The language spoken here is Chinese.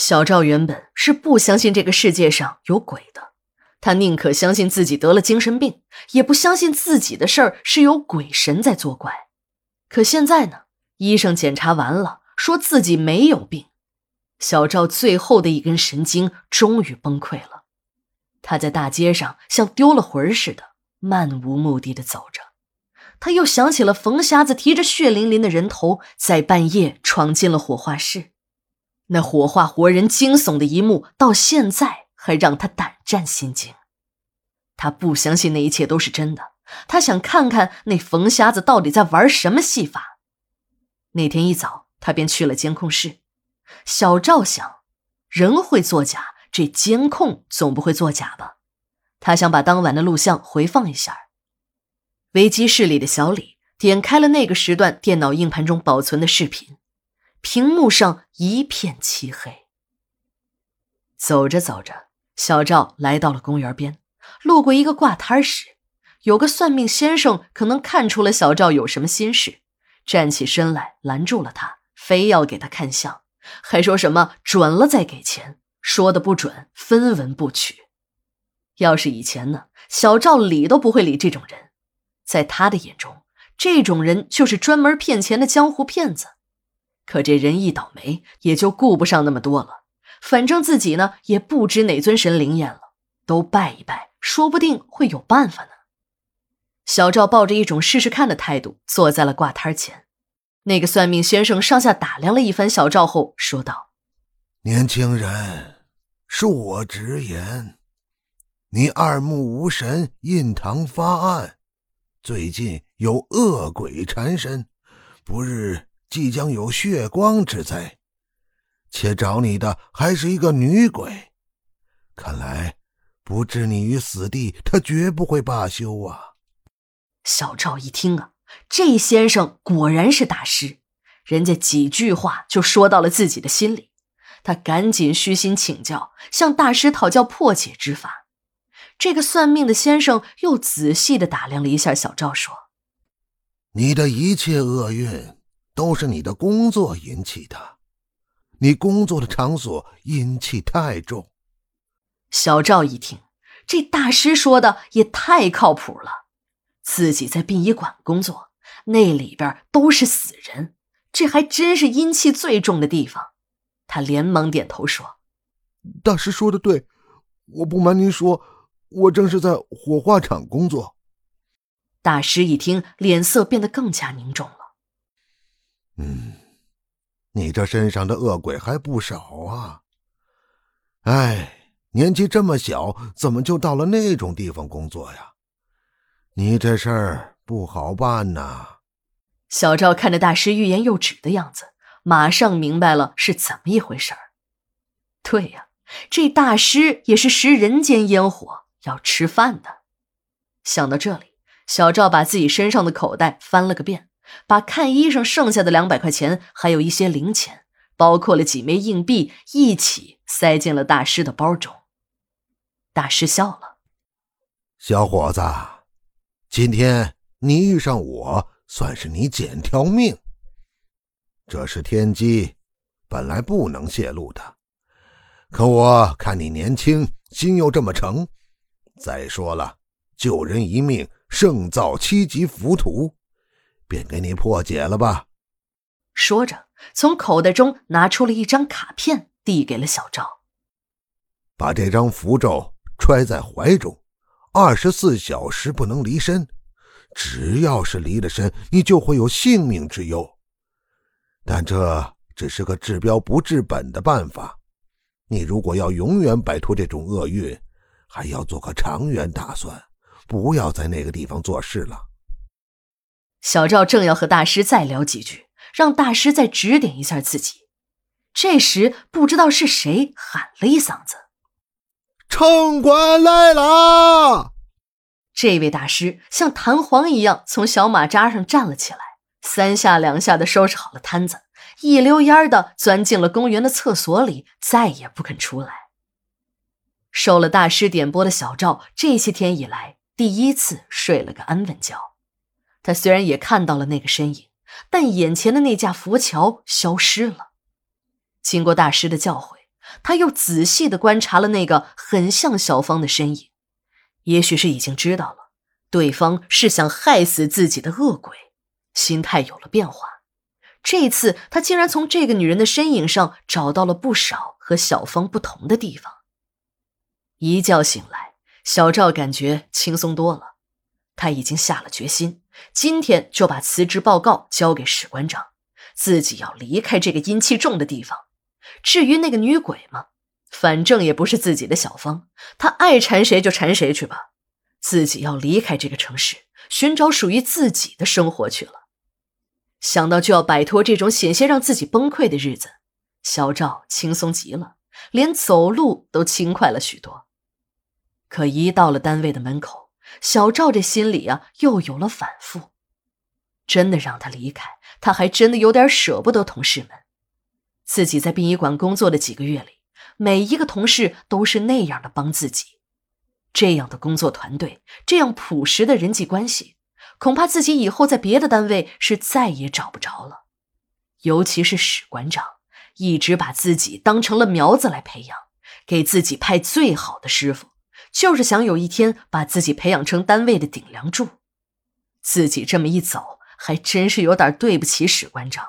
小赵原本是不相信这个世界上有鬼的，他宁可相信自己得了精神病，也不相信自己的事儿是有鬼神在作怪。可现在呢，医生检查完了，说自己没有病。小赵最后的一根神经终于崩溃了，他在大街上像丢了魂似的，漫无目的的走着。他又想起了冯瞎子提着血淋淋的人头在半夜闯进了火化室，那火化活人惊悚的一幕，到现在还让他胆战心惊。他不相信那一切都是真的，他想看看那冯瞎子到底在玩什么戏法。那天一早，他便去了监控室。小赵想，人会作假，这监控总不会作假吧？他想把当晚的录像回放一下。危机室里的小李点开了那个时段电脑硬盘中保存的视频，屏幕上一片漆黑。走着走着，小赵来到了公园边，路过一个挂摊时，有个算命先生可能看出了小赵有什么心事，站起身来拦住了他，非要给他看相。还说什么准了再给钱，说的不准分文不取。要是以前呢，小赵理都不会理这种人，在他的眼中，这种人就是专门骗钱的江湖骗子。可这人一倒霉，也就顾不上那么多了。反正自己呢，也不知哪尊神灵验了，都拜一拜，说不定会有办法呢。小赵抱着一种试试看的态度，坐在了挂摊前。那个算命先生上下打量了一番小赵后，说道：“年轻人，恕我直言，你二目无神，印堂发暗，最近有恶鬼缠身，不日即将有血光之灾，且找你的还是一个女鬼。看来不置你于死地，他绝不会罢休啊！”小赵一听啊。这先生果然是大师，人家几句话就说到了自己的心里。他赶紧虚心请教，向大师讨教破解之法。这个算命的先生又仔细的打量了一下小赵，说：“你的一切厄运都是你的工作引起的，你工作的场所阴气太重。”小赵一听，这大师说的也太靠谱了。自己在殡仪馆工作，那里边都是死人，这还真是阴气最重的地方。他连忙点头说：“大师说的对，我不瞒您说，我正是在火化场工作。”大师一听，脸色变得更加凝重了。“嗯，你这身上的恶鬼还不少啊。哎，年纪这么小，怎么就到了那种地方工作呀？”你这事儿不好办呐！小赵看着大师欲言又止的样子，马上明白了是怎么一回事儿。对呀，这大师也是食人间烟火，要吃饭的。想到这里，小赵把自己身上的口袋翻了个遍，把看医生剩下的两百块钱，还有一些零钱，包括了几枚硬币，一起塞进了大师的包中。大师笑了：“小伙子。”今天你遇上我，算是你捡条命。这是天机，本来不能泄露的。可我看你年轻，心又这么诚，再说了，救人一命胜造七级浮屠，便给你破解了吧。说着，从口袋中拿出了一张卡片，递给了小赵。把这张符咒揣在怀中。二十四小时不能离身，只要是离了身，你就会有性命之忧。但这只是个治标不治本的办法。你如果要永远摆脱这种厄运，还要做个长远打算，不要在那个地方做事了。小赵正要和大师再聊几句，让大师再指点一下自己，这时不知道是谁喊了一嗓子。城管来了！这位大师像弹簧一样从小马扎上站了起来，三下两下的收拾好了摊子，一溜烟的钻进了公园的厕所里，再也不肯出来。受了大师点拨的小赵，这些天以来第一次睡了个安稳觉。他虽然也看到了那个身影，但眼前的那架浮桥消失了。经过大师的教诲。他又仔细的观察了那个很像小芳的身影，也许是已经知道了对方是想害死自己的恶鬼，心态有了变化。这次他竟然从这个女人的身影上找到了不少和小芳不同的地方。一觉醒来，小赵感觉轻松多了，他已经下了决心，今天就把辞职报告交给史馆长，自己要离开这个阴气重的地方。至于那个女鬼嘛，反正也不是自己的小芳，她爱缠谁就缠谁去吧。自己要离开这个城市，寻找属于自己的生活去了。想到就要摆脱这种险些让自己崩溃的日子，小赵轻松极了，连走路都轻快了许多。可一到了单位的门口，小赵这心里啊又有了反复。真的让他离开，他还真的有点舍不得同事们。自己在殡仪馆工作的几个月里，每一个同事都是那样的帮自己，这样的工作团队，这样朴实的人际关系，恐怕自己以后在别的单位是再也找不着了。尤其是史馆长，一直把自己当成了苗子来培养，给自己派最好的师傅，就是想有一天把自己培养成单位的顶梁柱。自己这么一走，还真是有点对不起史馆长。